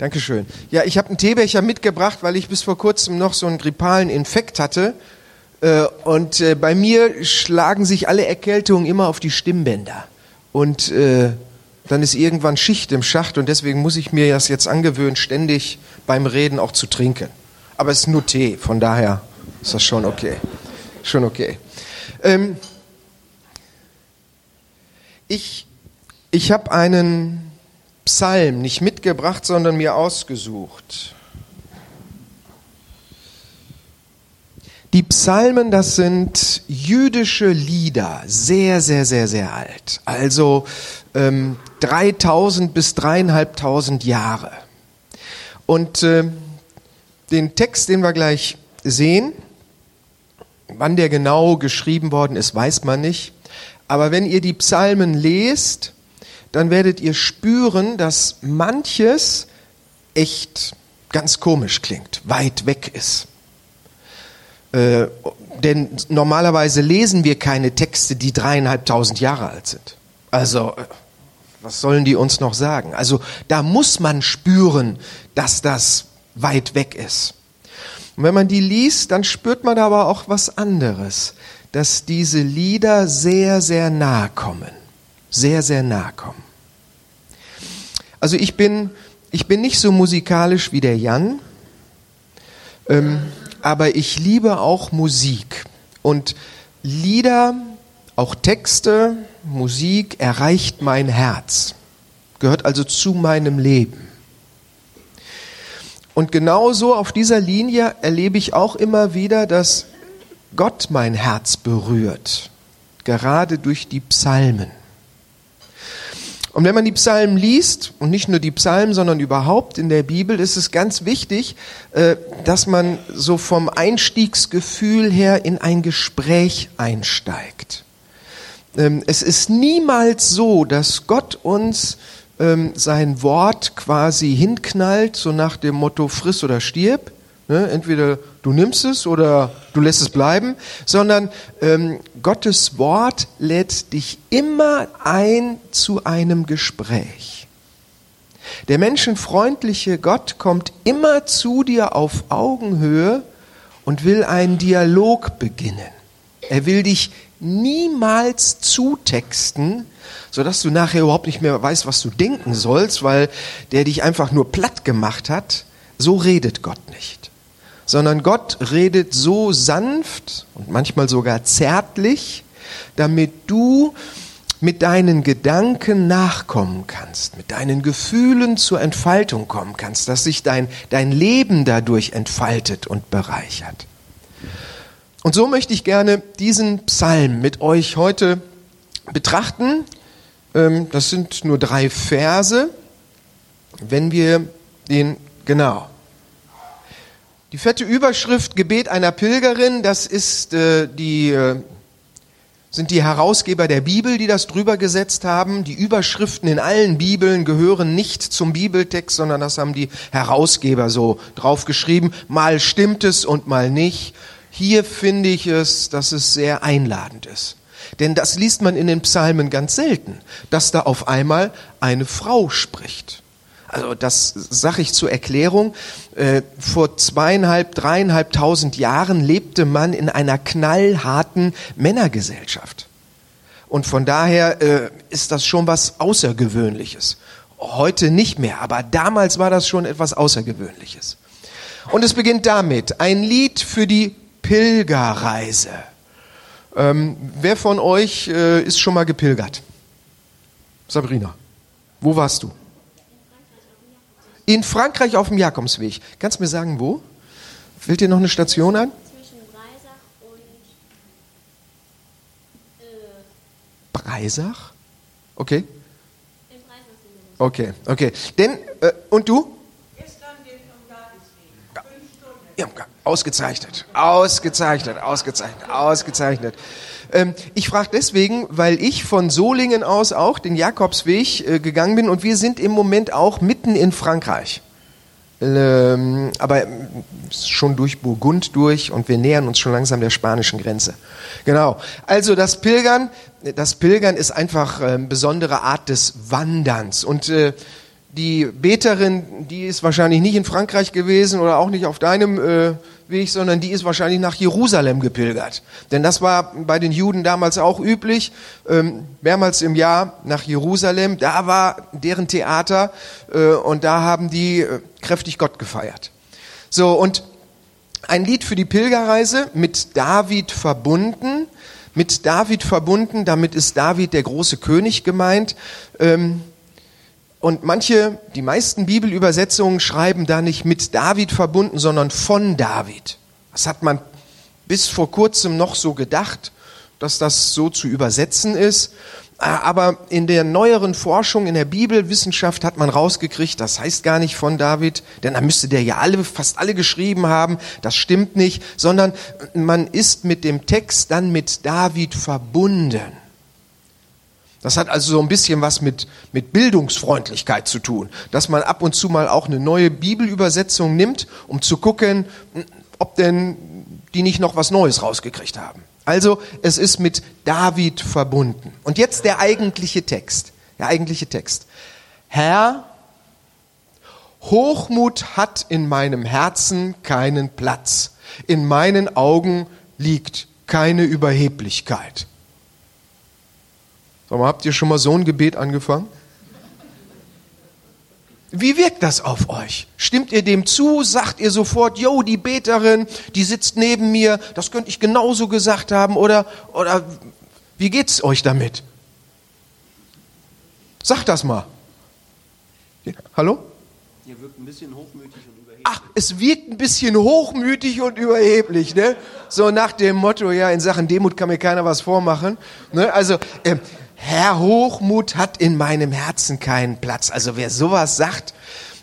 Dankeschön. Ja, ich habe einen Teebecher mitgebracht, weil ich bis vor kurzem noch so einen grippalen Infekt hatte. Äh, und äh, bei mir schlagen sich alle Erkältungen immer auf die Stimmbänder. Und äh, dann ist irgendwann Schicht im Schacht und deswegen muss ich mir das jetzt angewöhnen, ständig beim Reden auch zu trinken. Aber es ist nur Tee, von daher ist das schon okay. Schon okay. Ähm, ich ich habe einen Psalm nicht mitgebracht, sondern mir ausgesucht. Die Psalmen, das sind jüdische Lieder, sehr, sehr, sehr, sehr alt. Also ähm, 3000 bis dreieinhalbtausend Jahre. Und äh, den Text, den wir gleich sehen, wann der genau geschrieben worden ist, weiß man nicht. Aber wenn ihr die Psalmen lest, dann werdet ihr spüren, dass manches echt ganz komisch klingt, weit weg ist. Äh, denn normalerweise lesen wir keine Texte, die dreieinhalbtausend Jahre alt sind. Also, äh, was sollen die uns noch sagen? Also, da muss man spüren, dass das weit weg ist. Und wenn man die liest, dann spürt man aber auch was anderes, dass diese Lieder sehr, sehr nahe kommen sehr, sehr nahe kommen. Also ich bin, ich bin nicht so musikalisch wie der Jan, ähm, aber ich liebe auch Musik. Und Lieder, auch Texte, Musik erreicht mein Herz, gehört also zu meinem Leben. Und genauso auf dieser Linie erlebe ich auch immer wieder, dass Gott mein Herz berührt, gerade durch die Psalmen. Und wenn man die Psalmen liest, und nicht nur die Psalmen, sondern überhaupt in der Bibel, ist es ganz wichtig, äh, dass man so vom Einstiegsgefühl her in ein Gespräch einsteigt. Ähm, es ist niemals so, dass Gott uns ähm, sein Wort quasi hinknallt, so nach dem Motto friss oder stirb, Ne? Entweder du nimmst es oder du lässt es bleiben, sondern ähm, Gottes Wort lädt dich immer ein zu einem Gespräch. Der menschenfreundliche Gott kommt immer zu dir auf Augenhöhe und will einen Dialog beginnen. Er will dich niemals zutexten, sodass du nachher überhaupt nicht mehr weißt, was du denken sollst, weil der dich einfach nur platt gemacht hat. So redet Gott nicht sondern Gott redet so sanft und manchmal sogar zärtlich, damit du mit deinen Gedanken nachkommen kannst, mit deinen Gefühlen zur Entfaltung kommen kannst, dass sich dein, dein Leben dadurch entfaltet und bereichert. Und so möchte ich gerne diesen Psalm mit euch heute betrachten. Ähm, das sind nur drei Verse. Wenn wir den, genau, die fette Überschrift Gebet einer Pilgerin, das ist äh, die äh, sind die Herausgeber der Bibel, die das drüber gesetzt haben. Die Überschriften in allen Bibeln gehören nicht zum Bibeltext, sondern das haben die Herausgeber so draufgeschrieben. Mal stimmt es und mal nicht. Hier finde ich es, dass es sehr einladend ist. Denn das liest man in den Psalmen ganz selten, dass da auf einmal eine Frau spricht. Also das sage ich zur Erklärung. Äh, vor zweieinhalb, dreieinhalbtausend Jahren lebte man in einer knallharten Männergesellschaft. Und von daher äh, ist das schon was Außergewöhnliches. Heute nicht mehr, aber damals war das schon etwas Außergewöhnliches. Und es beginnt damit, ein Lied für die Pilgerreise. Ähm, wer von euch äh, ist schon mal gepilgert? Sabrina, wo warst du? In Frankreich auf dem Jakobsweg. Kannst du mir sagen, wo? Fällt dir noch eine Station an? Zwischen Breisach und. Äh Breisach? Okay. In Breisach Okay, okay. Denn, äh, und du? Gestern den ja, ausgezeichnet, ausgezeichnet, ausgezeichnet, ausgezeichnet. Ähm, ich frage deswegen, weil ich von Solingen aus auch den Jakobsweg äh, gegangen bin und wir sind im Moment auch mitten in Frankreich. Ähm, aber schon durch Burgund durch und wir nähern uns schon langsam der spanischen Grenze. Genau. Also das Pilgern, das Pilgern ist einfach eine besondere Art des Wanderns und äh, die Beterin, die ist wahrscheinlich nicht in Frankreich gewesen oder auch nicht auf deinem äh, Weg, sondern die ist wahrscheinlich nach Jerusalem gepilgert. Denn das war bei den Juden damals auch üblich, ähm, mehrmals im Jahr nach Jerusalem. Da war deren Theater äh, und da haben die äh, kräftig Gott gefeiert. So, und ein Lied für die Pilgerreise mit David verbunden. Mit David verbunden, damit ist David der große König gemeint. Ähm, und manche, die meisten Bibelübersetzungen schreiben da nicht mit David verbunden, sondern von David. Das hat man bis vor kurzem noch so gedacht, dass das so zu übersetzen ist. Aber in der neueren Forschung, in der Bibelwissenschaft hat man rausgekriegt, das heißt gar nicht von David, denn da müsste der ja alle, fast alle geschrieben haben. Das stimmt nicht, sondern man ist mit dem Text dann mit David verbunden. Das hat also so ein bisschen was mit, mit Bildungsfreundlichkeit zu tun, dass man ab und zu mal auch eine neue Bibelübersetzung nimmt, um zu gucken, ob denn die nicht noch was Neues rausgekriegt haben. Also es ist mit David verbunden. Und jetzt der eigentliche Text. Der eigentliche Text. Herr, Hochmut hat in meinem Herzen keinen Platz. In meinen Augen liegt keine Überheblichkeit. Sag mal, habt ihr schon mal so ein Gebet angefangen? Wie wirkt das auf euch? Stimmt ihr dem zu? Sagt ihr sofort, yo, die Beterin, die sitzt neben mir, das könnte ich genauso gesagt haben oder, oder wie geht's euch damit? Sagt das mal. Ja, hallo? Ihr wirkt ein bisschen hochmütig und überheblich. Ach, es wirkt ein bisschen hochmütig und überheblich, ne? So nach dem Motto, ja, in Sachen Demut kann mir keiner was vormachen. Ne? Also, äh, Herr Hochmut hat in meinem Herzen keinen Platz. Also wer sowas sagt,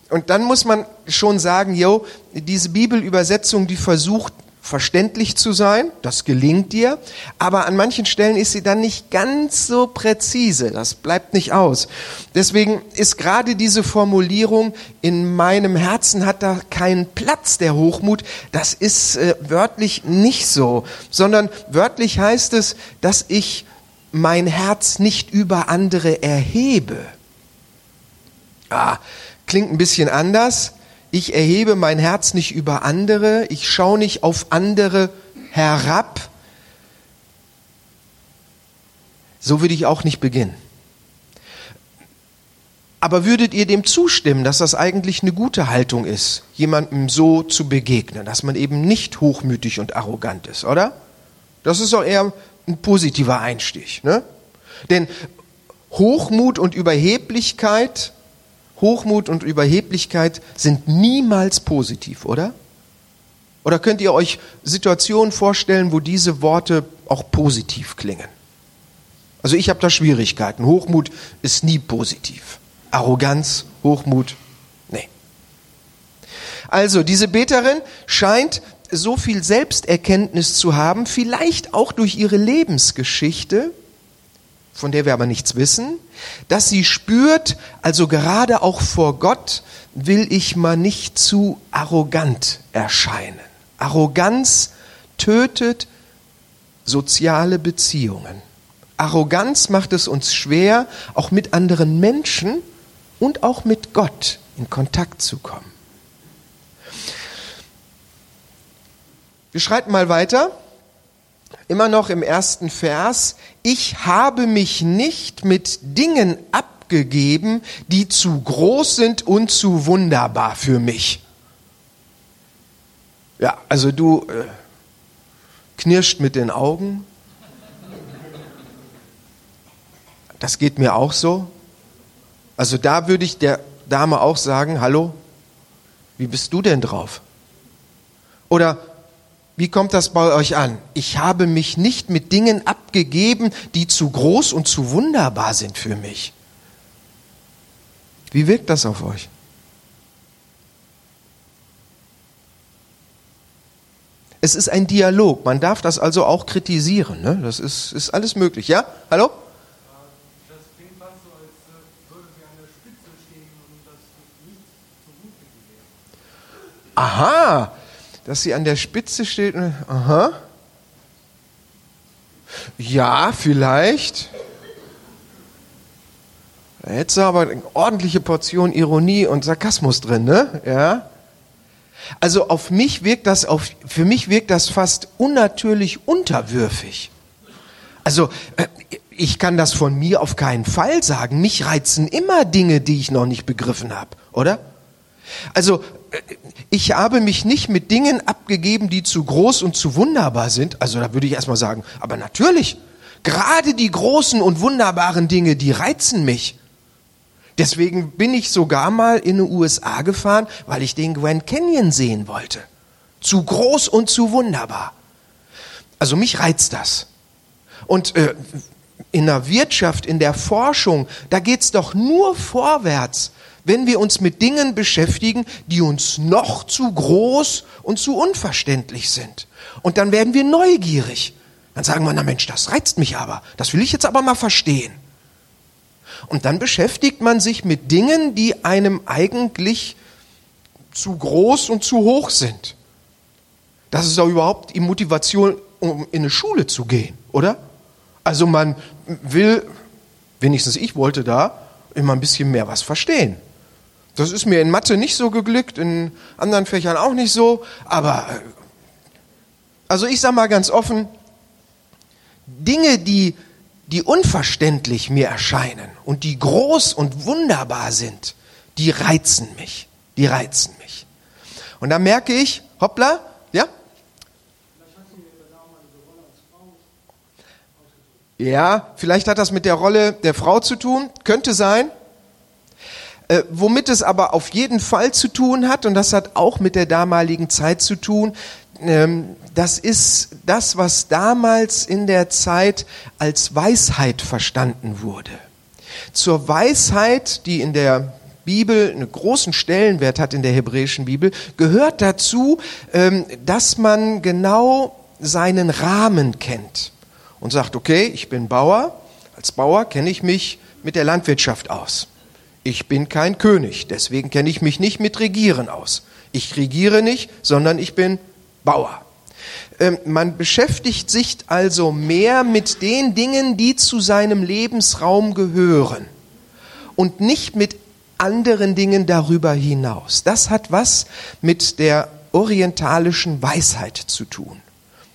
und dann muss man schon sagen, yo, diese Bibelübersetzung, die versucht verständlich zu sein, das gelingt dir, aber an manchen Stellen ist sie dann nicht ganz so präzise, das bleibt nicht aus. Deswegen ist gerade diese Formulierung, in meinem Herzen hat da keinen Platz der Hochmut, das ist äh, wörtlich nicht so, sondern wörtlich heißt es, dass ich mein Herz nicht über andere erhebe. Ah, klingt ein bisschen anders. Ich erhebe mein Herz nicht über andere, ich schaue nicht auf andere herab. So würde ich auch nicht beginnen. Aber würdet ihr dem zustimmen, dass das eigentlich eine gute Haltung ist, jemandem so zu begegnen, dass man eben nicht hochmütig und arrogant ist, oder? Das ist doch eher ein positiver Einstich. Ne? Denn Hochmut und Überheblichkeit, Hochmut und Überheblichkeit sind niemals positiv, oder? Oder könnt ihr euch Situationen vorstellen, wo diese Worte auch positiv klingen? Also ich habe da Schwierigkeiten. Hochmut ist nie positiv. Arroganz, Hochmut, nee. Also diese Beterin scheint so viel Selbsterkenntnis zu haben, vielleicht auch durch ihre Lebensgeschichte, von der wir aber nichts wissen, dass sie spürt, also gerade auch vor Gott will ich mal nicht zu arrogant erscheinen. Arroganz tötet soziale Beziehungen. Arroganz macht es uns schwer, auch mit anderen Menschen und auch mit Gott in Kontakt zu kommen. Wir schreiten mal weiter. Immer noch im ersten Vers. Ich habe mich nicht mit Dingen abgegeben, die zu groß sind und zu wunderbar für mich. Ja, also du äh, knirscht mit den Augen. Das geht mir auch so. Also da würde ich der Dame auch sagen, hallo, wie bist du denn drauf? Oder wie kommt das bei euch an? Ich habe mich nicht mit Dingen abgegeben, die zu groß und zu wunderbar sind für mich. Wie wirkt das auf euch? Es ist ein Dialog. Man darf das also auch kritisieren. Ne? Das ist, ist alles möglich. Ja? Hallo? Das klingt fast so, als äh, würde sie an der Spitze stehen und das nicht so gut mit Aha, dass sie an der Spitze steht. Aha. Ja, vielleicht. Da hättest du aber eine ordentliche Portion Ironie und Sarkasmus drin, ne? Ja. Also auf mich wirkt das, auf, für mich wirkt das fast unnatürlich unterwürfig. Also äh, ich kann das von mir auf keinen Fall sagen. Mich reizen immer Dinge, die ich noch nicht begriffen habe, oder? Also ich habe mich nicht mit Dingen abgegeben, die zu groß und zu wunderbar sind. Also da würde ich erstmal sagen, aber natürlich, gerade die großen und wunderbaren Dinge, die reizen mich. Deswegen bin ich sogar mal in den USA gefahren, weil ich den Grand Canyon sehen wollte. Zu groß und zu wunderbar. Also mich reizt das. Und äh, in der Wirtschaft, in der Forschung, da geht's doch nur vorwärts, wenn wir uns mit Dingen beschäftigen, die uns noch zu groß und zu unverständlich sind. Und dann werden wir neugierig. Dann sagen wir, na Mensch, das reizt mich aber. Das will ich jetzt aber mal verstehen. Und dann beschäftigt man sich mit Dingen, die einem eigentlich zu groß und zu hoch sind. Das ist auch überhaupt die Motivation, um in eine Schule zu gehen, oder? Also man will, wenigstens ich wollte da, immer ein bisschen mehr was verstehen. Das ist mir in Mathe nicht so geglückt, in anderen Fächern auch nicht so, aber äh, also ich sage mal ganz offen, Dinge, die die unverständlich mir erscheinen und die groß und wunderbar sind, die reizen mich. Die reizen mich. Und da merke ich, hoppla, ja? Ja, vielleicht hat das mit der Rolle der Frau zu tun, könnte sein. Äh, womit es aber auf jeden Fall zu tun hat, und das hat auch mit der damaligen Zeit zu tun, ähm, das ist das, was damals in der Zeit als Weisheit verstanden wurde. Zur Weisheit, die in der Bibel einen großen Stellenwert hat in der hebräischen Bibel, gehört dazu, ähm, dass man genau seinen Rahmen kennt und sagt, okay, ich bin Bauer, als Bauer kenne ich mich mit der Landwirtschaft aus. Ich bin kein König, deswegen kenne ich mich nicht mit Regieren aus. Ich regiere nicht, sondern ich bin Bauer. Ähm, man beschäftigt sich also mehr mit den Dingen, die zu seinem Lebensraum gehören und nicht mit anderen Dingen darüber hinaus. Das hat was mit der orientalischen Weisheit zu tun.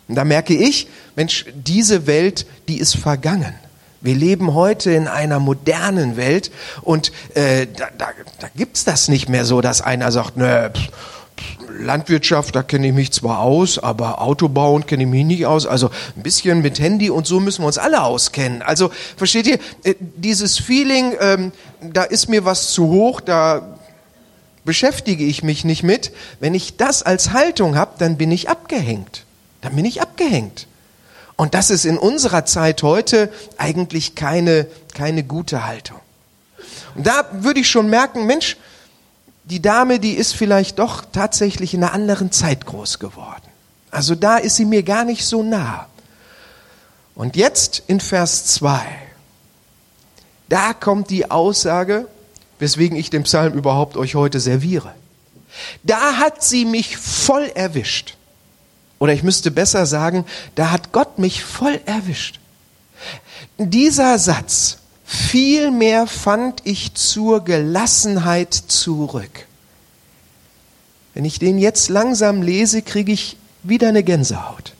Und da merke ich, Mensch, diese Welt, die ist vergangen. Wir leben heute in einer modernen Welt und äh, da, da, da gibt's das nicht mehr so, dass einer sagt, nö, pff, Landwirtschaft, da kenne ich mich zwar aus, aber Autobauen kenne ich mich nicht aus. Also ein bisschen mit Handy und so müssen wir uns alle auskennen. Also versteht ihr, äh, dieses Feeling, ähm, da ist mir was zu hoch, da beschäftige ich mich nicht mit. Wenn ich das als Haltung habe, dann bin ich abgehängt. Dann bin ich abgehängt. Und das ist in unserer Zeit heute eigentlich keine, keine gute Haltung. Und da würde ich schon merken, Mensch, die Dame, die ist vielleicht doch tatsächlich in einer anderen Zeit groß geworden. Also da ist sie mir gar nicht so nah. Und jetzt in Vers 2, da kommt die Aussage, weswegen ich den Psalm überhaupt euch heute serviere. Da hat sie mich voll erwischt. Oder ich müsste besser sagen, da hat Gott mich voll erwischt. Dieser Satz Vielmehr fand ich zur Gelassenheit zurück. Wenn ich den jetzt langsam lese, kriege ich wieder eine Gänsehaut.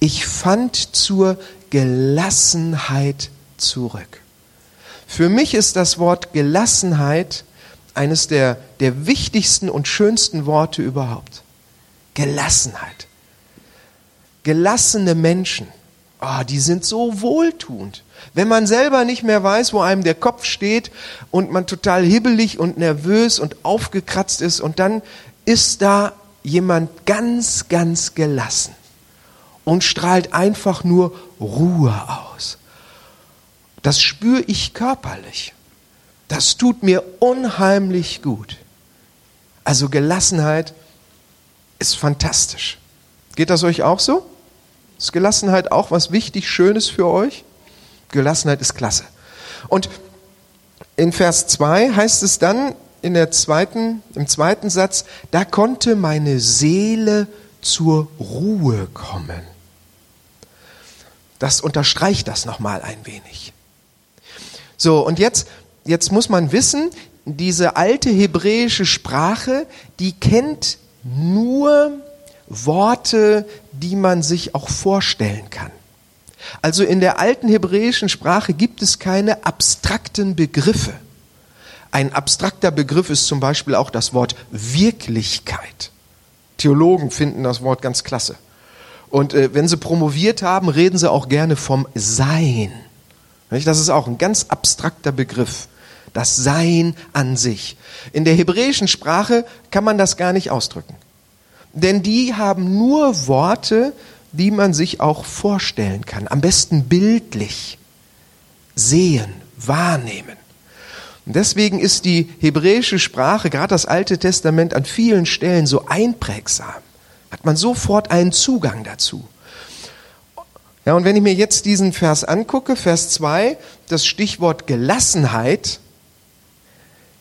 Ich fand zur Gelassenheit zurück. Für mich ist das Wort Gelassenheit eines der, der wichtigsten und schönsten Worte überhaupt. Gelassenheit. Gelassene Menschen, oh, die sind so wohltuend. Wenn man selber nicht mehr weiß, wo einem der Kopf steht und man total hibbelig und nervös und aufgekratzt ist und dann ist da jemand ganz, ganz gelassen und strahlt einfach nur Ruhe aus. Das spüre ich körperlich. Das tut mir unheimlich gut. Also Gelassenheit ist fantastisch. Geht das euch auch so? Ist Gelassenheit auch was wichtig Schönes für euch? Gelassenheit ist klasse. Und in Vers 2 heißt es dann in der zweiten, im zweiten Satz, da konnte meine Seele zur Ruhe kommen. Das unterstreicht das nochmal ein wenig. So, und jetzt, jetzt muss man wissen, diese alte hebräische Sprache, die kennt nur Worte, die man sich auch vorstellen kann. Also in der alten hebräischen Sprache gibt es keine abstrakten Begriffe. Ein abstrakter Begriff ist zum Beispiel auch das Wort Wirklichkeit. Theologen finden das Wort ganz klasse. Und äh, wenn sie promoviert haben, reden sie auch gerne vom Sein. Das ist auch ein ganz abstrakter Begriff. Das Sein an sich. In der hebräischen Sprache kann man das gar nicht ausdrücken. Denn die haben nur Worte, die man sich auch vorstellen kann. Am besten bildlich. Sehen, wahrnehmen. Und deswegen ist die hebräische Sprache, gerade das Alte Testament, an vielen Stellen so einprägsam. Hat man sofort einen Zugang dazu. Ja, und wenn ich mir jetzt diesen Vers angucke, Vers 2, das Stichwort Gelassenheit,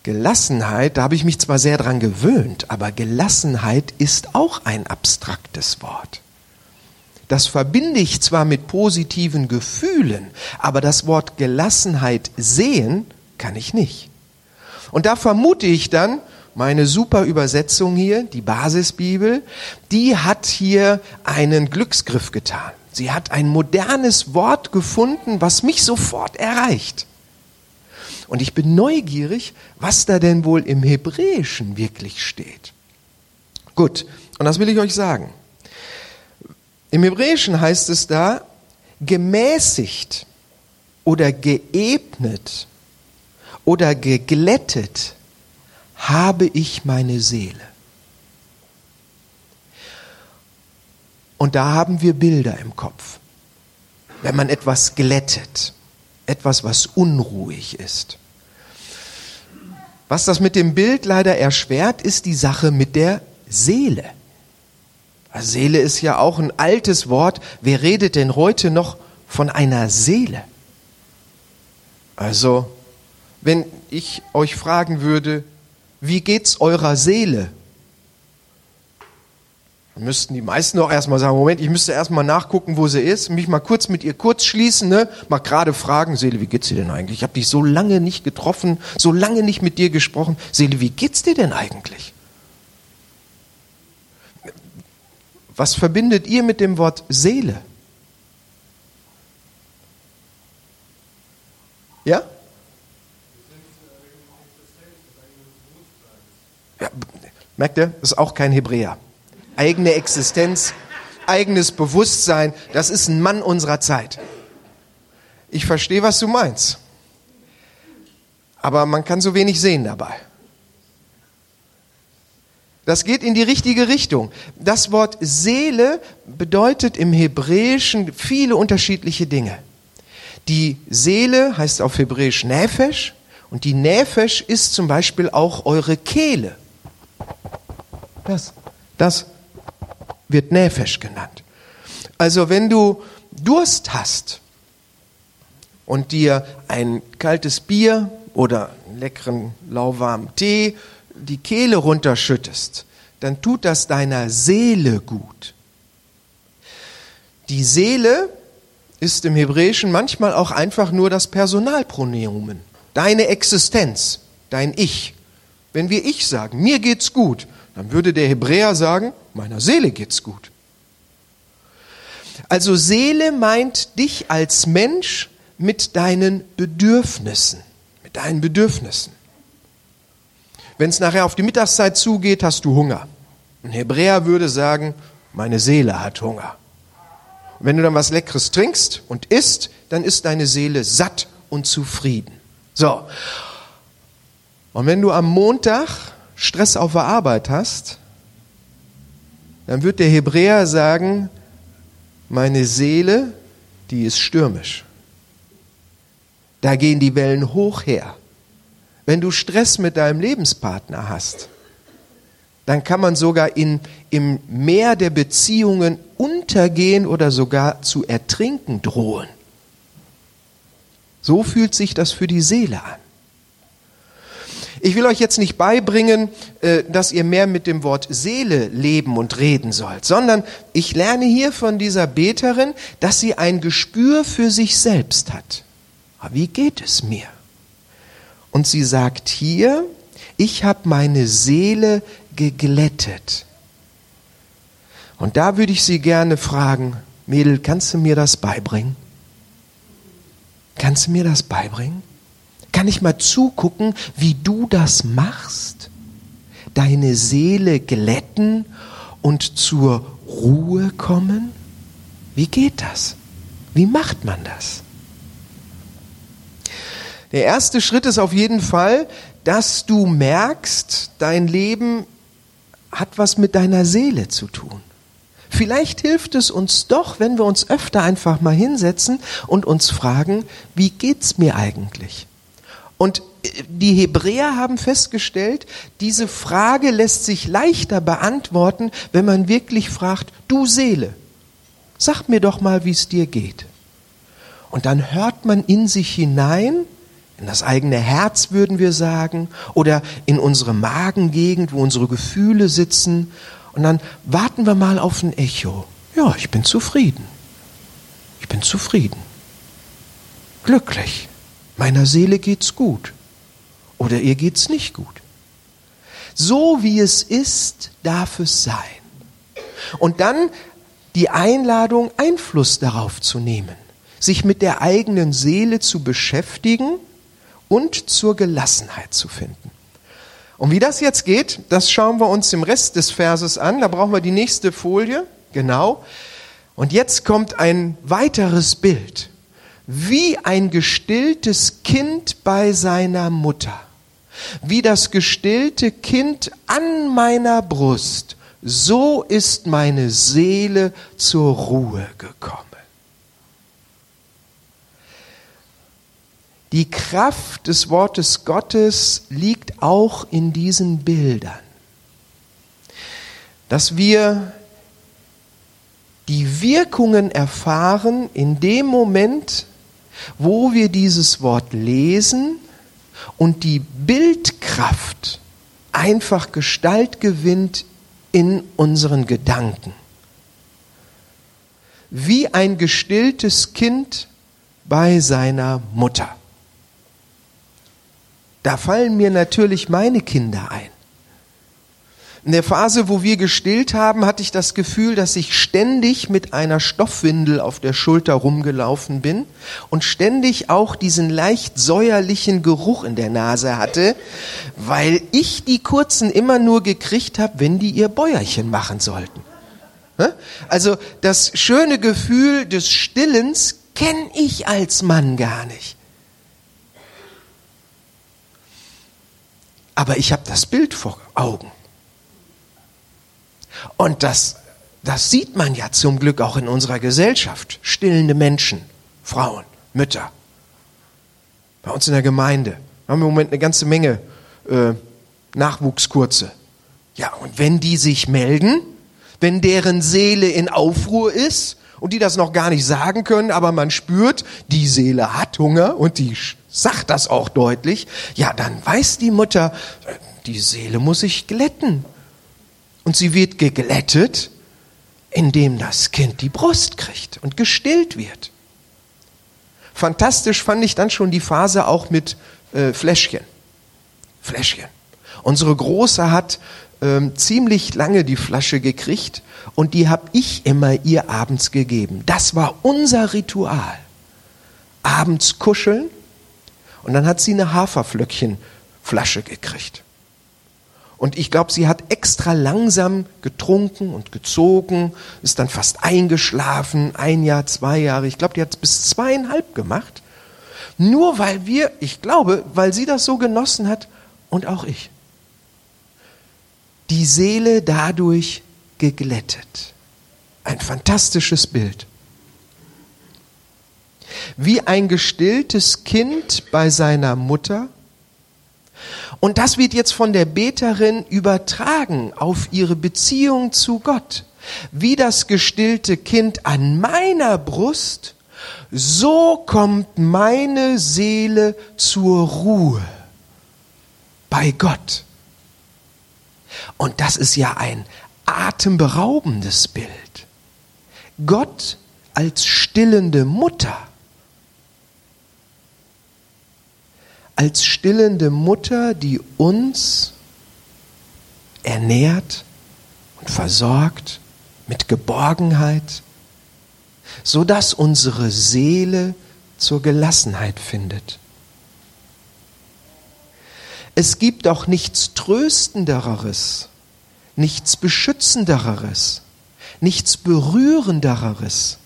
Gelassenheit, da habe ich mich zwar sehr dran gewöhnt, aber Gelassenheit ist auch ein abstraktes Wort. Das verbinde ich zwar mit positiven Gefühlen, aber das Wort Gelassenheit sehen kann ich nicht. Und da vermute ich dann, meine super Übersetzung hier, die Basisbibel, die hat hier einen Glücksgriff getan. Sie hat ein modernes Wort gefunden, was mich sofort erreicht. Und ich bin neugierig, was da denn wohl im Hebräischen wirklich steht. Gut, und das will ich euch sagen. Im Hebräischen heißt es da, gemäßigt oder geebnet oder geglättet habe ich meine Seele. Und da haben wir Bilder im Kopf. Wenn man etwas glättet, etwas, was unruhig ist. Was das mit dem Bild leider erschwert, ist die Sache mit der Seele. Seele ist ja auch ein altes Wort. Wer redet denn heute noch von einer Seele? Also, wenn ich euch fragen würde, wie geht's eurer Seele? Dann müssten die meisten auch erstmal sagen, Moment, ich müsste erstmal nachgucken, wo sie ist, mich mal kurz mit ihr kurz schließen, ne? mal gerade fragen, Seele, wie geht's dir denn eigentlich? Ich habe dich so lange nicht getroffen, so lange nicht mit dir gesprochen. Seele, wie geht's dir denn eigentlich? Was verbindet ihr mit dem Wort Seele? Ja? ja merkt ihr? Das ist auch kein Hebräer eigene Existenz, eigenes Bewusstsein. Das ist ein Mann unserer Zeit. Ich verstehe, was du meinst. Aber man kann so wenig sehen dabei. Das geht in die richtige Richtung. Das Wort Seele bedeutet im Hebräischen viele unterschiedliche Dinge. Die Seele heißt auf Hebräisch Nefesh und die Nefesh ist zum Beispiel auch eure Kehle. Das, das wird Nefesh genannt. Also wenn du Durst hast und dir ein kaltes Bier oder einen leckeren lauwarmen Tee die Kehle runterschüttest, dann tut das deiner Seele gut. Die Seele ist im Hebräischen manchmal auch einfach nur das Personalpronomen, deine Existenz, dein Ich. Wenn wir Ich sagen, mir geht's gut, dann würde der Hebräer sagen, meiner Seele geht's gut. Also Seele meint dich als Mensch mit deinen Bedürfnissen, mit deinen Bedürfnissen. Wenn es nachher auf die Mittagszeit zugeht, hast du Hunger. Ein Hebräer würde sagen, meine Seele hat Hunger. Und wenn du dann was Leckeres trinkst und isst, dann ist deine Seele satt und zufrieden. So. Und wenn du am Montag Stress auf der Arbeit hast, dann wird der Hebräer sagen, meine Seele, die ist stürmisch. Da gehen die Wellen hoch her. Wenn du Stress mit deinem Lebenspartner hast, dann kann man sogar in, im Meer der Beziehungen untergehen oder sogar zu ertrinken drohen. So fühlt sich das für die Seele an. Ich will euch jetzt nicht beibringen, äh, dass ihr mehr mit dem Wort Seele leben und reden sollt, sondern ich lerne hier von dieser Beterin, dass sie ein Gespür für sich selbst hat. Wie geht es mir? Und sie sagt hier, ich habe meine Seele geglättet. Und da würde ich Sie gerne fragen, Mädel, kannst du mir das beibringen? Kannst du mir das beibringen? Kann ich mal zugucken, wie du das machst? Deine Seele glätten und zur Ruhe kommen? Wie geht das? Wie macht man das? Der erste Schritt ist auf jeden Fall, dass du merkst, dein Leben hat was mit deiner Seele zu tun. Vielleicht hilft es uns doch, wenn wir uns öfter einfach mal hinsetzen und uns fragen, wie geht's mir eigentlich? Und äh, die Hebräer haben festgestellt, diese Frage lässt sich leichter beantworten, wenn man wirklich fragt, du Seele, sag mir doch mal, wie es dir geht. Und dann hört man in sich hinein, in das eigene Herz würden wir sagen, oder in unsere Magengegend, wo unsere Gefühle sitzen. Und dann warten wir mal auf ein Echo. Ja, ich bin zufrieden. Ich bin zufrieden. Glücklich. Meiner Seele geht's gut. Oder ihr geht's nicht gut. So wie es ist, darf es sein. Und dann die Einladung, Einfluss darauf zu nehmen, sich mit der eigenen Seele zu beschäftigen und zur Gelassenheit zu finden. Und wie das jetzt geht, das schauen wir uns im Rest des Verses an. Da brauchen wir die nächste Folie. Genau. Und jetzt kommt ein weiteres Bild. Wie ein gestilltes Kind bei seiner Mutter. Wie das gestillte Kind an meiner Brust. So ist meine Seele zur Ruhe gekommen. Die Kraft des Wortes Gottes liegt auch in diesen Bildern. Dass wir die Wirkungen erfahren in dem Moment, wo wir dieses Wort lesen und die Bildkraft einfach Gestalt gewinnt in unseren Gedanken. Wie ein gestilltes Kind bei seiner Mutter. Da fallen mir natürlich meine Kinder ein. In der Phase, wo wir gestillt haben, hatte ich das Gefühl, dass ich ständig mit einer Stoffwindel auf der Schulter rumgelaufen bin und ständig auch diesen leicht säuerlichen Geruch in der Nase hatte, weil ich die Kurzen immer nur gekriegt habe, wenn die ihr Bäuerchen machen sollten. Also das schöne Gefühl des Stillens kenne ich als Mann gar nicht. aber ich habe das Bild vor Augen. Und das, das sieht man ja zum Glück auch in unserer Gesellschaft. Stillende Menschen, Frauen, Mütter. Bei uns in der Gemeinde haben wir im Moment eine ganze Menge äh, Nachwuchskurze. Ja, und wenn die sich melden, wenn deren Seele in Aufruhr ist und die das noch gar nicht sagen können, aber man spürt, die Seele hat Hunger und die sagt das auch deutlich, ja, dann weiß die Mutter, die Seele muss sich glätten. Und sie wird geglättet, indem das Kind die Brust kriegt und gestillt wird. Fantastisch fand ich dann schon die Phase auch mit äh, Fläschchen. Fläschchen. Unsere Große hat ähm, ziemlich lange die Flasche gekriegt und die habe ich immer ihr abends gegeben. Das war unser Ritual. Abends kuscheln und dann hat sie eine Haferflöckchenflasche gekriegt. Und ich glaube, sie hat extra langsam getrunken und gezogen, ist dann fast eingeschlafen, ein Jahr, zwei Jahre. Ich glaube, die hat es bis zweieinhalb gemacht. Nur weil wir, ich glaube, weil sie das so genossen hat und auch ich. Die Seele dadurch geglättet. Ein fantastisches Bild wie ein gestilltes Kind bei seiner Mutter. Und das wird jetzt von der Beterin übertragen auf ihre Beziehung zu Gott. Wie das gestillte Kind an meiner Brust, so kommt meine Seele zur Ruhe bei Gott. Und das ist ja ein atemberaubendes Bild. Gott als stillende Mutter als stillende Mutter, die uns ernährt und versorgt mit Geborgenheit, so dass unsere Seele zur Gelassenheit findet. Es gibt auch nichts Tröstenderes, nichts Beschützenderes, nichts Berührenderes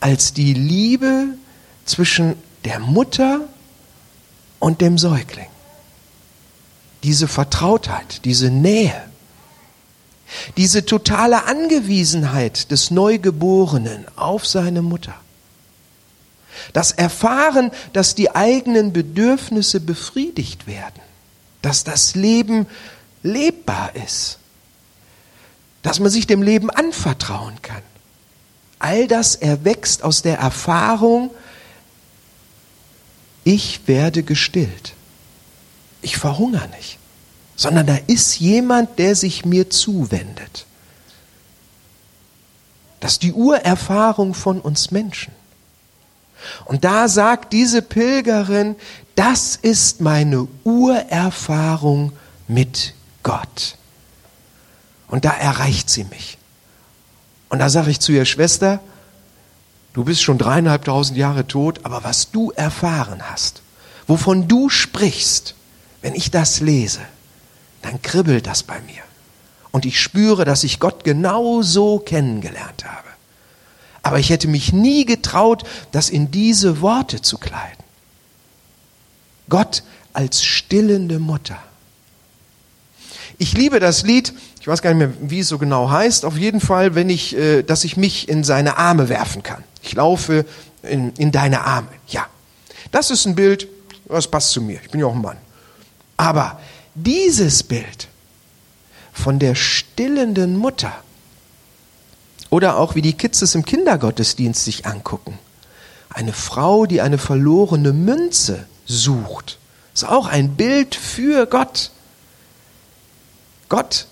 als die Liebe zwischen der Mutter und dem Säugling. Diese Vertrautheit, diese Nähe, diese totale Angewiesenheit des Neugeborenen auf seine Mutter. Das Erfahren, dass die eigenen Bedürfnisse befriedigt werden, dass das Leben lebbar ist, dass man sich dem Leben anvertrauen kann. All das erwächst aus der Erfahrung, ich werde gestillt. Ich verhungere nicht, sondern da ist jemand, der sich mir zuwendet. Das ist die Urerfahrung von uns Menschen. Und da sagt diese Pilgerin, das ist meine Urerfahrung mit Gott. Und da erreicht sie mich. Und da sage ich zu ihr, Schwester, du bist schon dreieinhalbtausend Jahre tot, aber was du erfahren hast, wovon du sprichst, wenn ich das lese, dann kribbelt das bei mir. Und ich spüre, dass ich Gott genau so kennengelernt habe. Aber ich hätte mich nie getraut, das in diese Worte zu kleiden. Gott als stillende Mutter. Ich liebe das Lied, ich weiß gar nicht mehr, wie es so genau heißt, auf jeden Fall, wenn ich, äh, dass ich mich in seine Arme werfen kann. Ich laufe in, in deine Arme. Ja, das ist ein Bild, das passt zu mir. Ich bin ja auch ein Mann. Aber dieses Bild von der stillenden Mutter, oder auch wie die Kids es im Kindergottesdienst sich angucken. Eine Frau, die eine verlorene Münze sucht, ist auch ein Bild für Gott. Gott,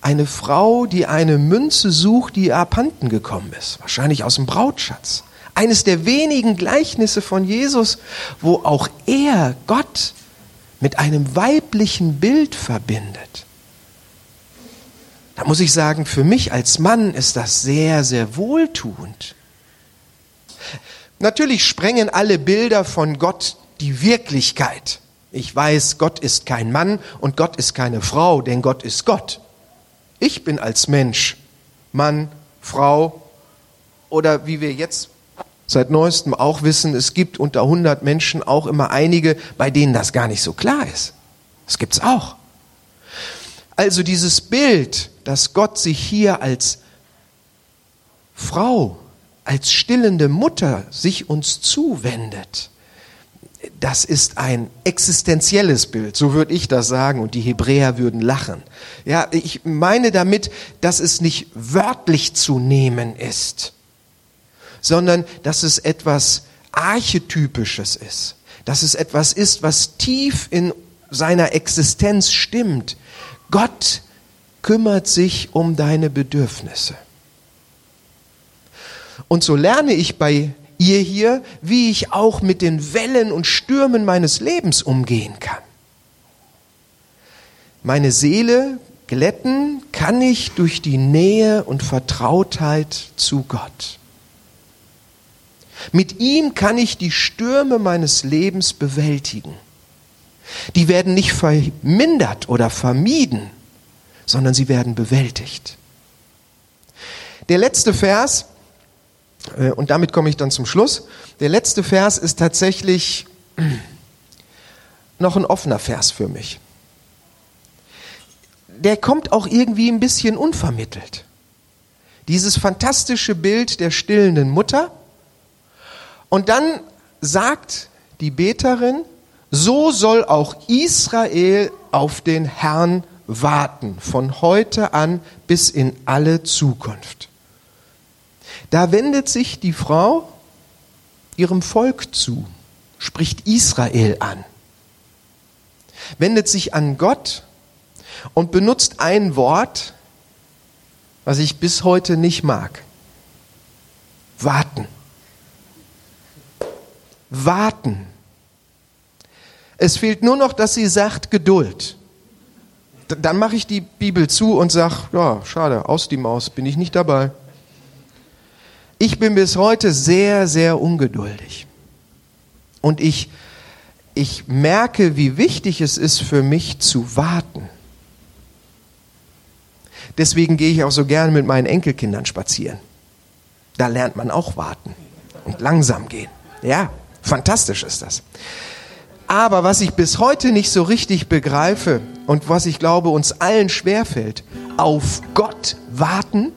eine Frau, die eine Münze sucht, die abhanden gekommen ist, wahrscheinlich aus dem Brautschatz. Eines der wenigen Gleichnisse von Jesus, wo auch er Gott mit einem weiblichen Bild verbindet. Da muss ich sagen, für mich als Mann ist das sehr, sehr wohltuend. Natürlich sprengen alle Bilder von Gott die Wirklichkeit. Ich weiß, Gott ist kein Mann und Gott ist keine Frau, denn Gott ist Gott. Ich bin als Mensch Mann, Frau oder wie wir jetzt seit neuestem auch wissen, es gibt unter 100 Menschen auch immer einige, bei denen das gar nicht so klar ist. Das gibt's auch. Also dieses Bild, dass Gott sich hier als Frau, als stillende Mutter sich uns zuwendet, das ist ein existenzielles Bild, so würde ich das sagen, und die Hebräer würden lachen. Ja, ich meine damit, dass es nicht wörtlich zu nehmen ist, sondern dass es etwas Archetypisches ist, dass es etwas ist, was tief in seiner Existenz stimmt, Gott kümmert sich um deine Bedürfnisse. Und so lerne ich bei ihr hier, wie ich auch mit den Wellen und Stürmen meines Lebens umgehen kann. Meine Seele glätten kann ich durch die Nähe und Vertrautheit zu Gott. Mit ihm kann ich die Stürme meines Lebens bewältigen. Die werden nicht vermindert oder vermieden, sondern sie werden bewältigt. Der letzte Vers, und damit komme ich dann zum Schluss, der letzte Vers ist tatsächlich noch ein offener Vers für mich. Der kommt auch irgendwie ein bisschen unvermittelt. Dieses fantastische Bild der stillenden Mutter. Und dann sagt die Beterin, so soll auch Israel auf den Herrn warten, von heute an bis in alle Zukunft. Da wendet sich die Frau ihrem Volk zu, spricht Israel an, wendet sich an Gott und benutzt ein Wort, was ich bis heute nicht mag. Warten. Warten. Es fehlt nur noch, dass sie sagt Geduld. D dann mache ich die Bibel zu und sage, ja, schade, aus die Maus, bin ich nicht dabei. Ich bin bis heute sehr, sehr ungeduldig. Und ich, ich merke, wie wichtig es ist für mich zu warten. Deswegen gehe ich auch so gerne mit meinen Enkelkindern spazieren. Da lernt man auch warten und langsam gehen. Ja, fantastisch ist das. Aber was ich bis heute nicht so richtig begreife und was ich glaube uns allen schwerfällt, auf Gott warten,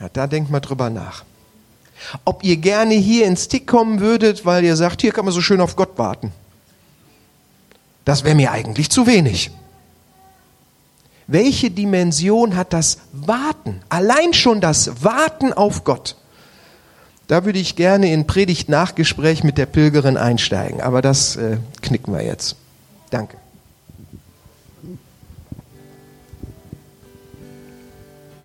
ja, da denkt mal drüber nach. Ob ihr gerne hier ins Tick kommen würdet, weil ihr sagt, hier kann man so schön auf Gott warten. Das wäre mir eigentlich zu wenig. Welche Dimension hat das Warten? Allein schon das Warten auf Gott. Da würde ich gerne in Predigt Nachgespräch mit der Pilgerin einsteigen, aber das äh, knicken wir jetzt. Danke.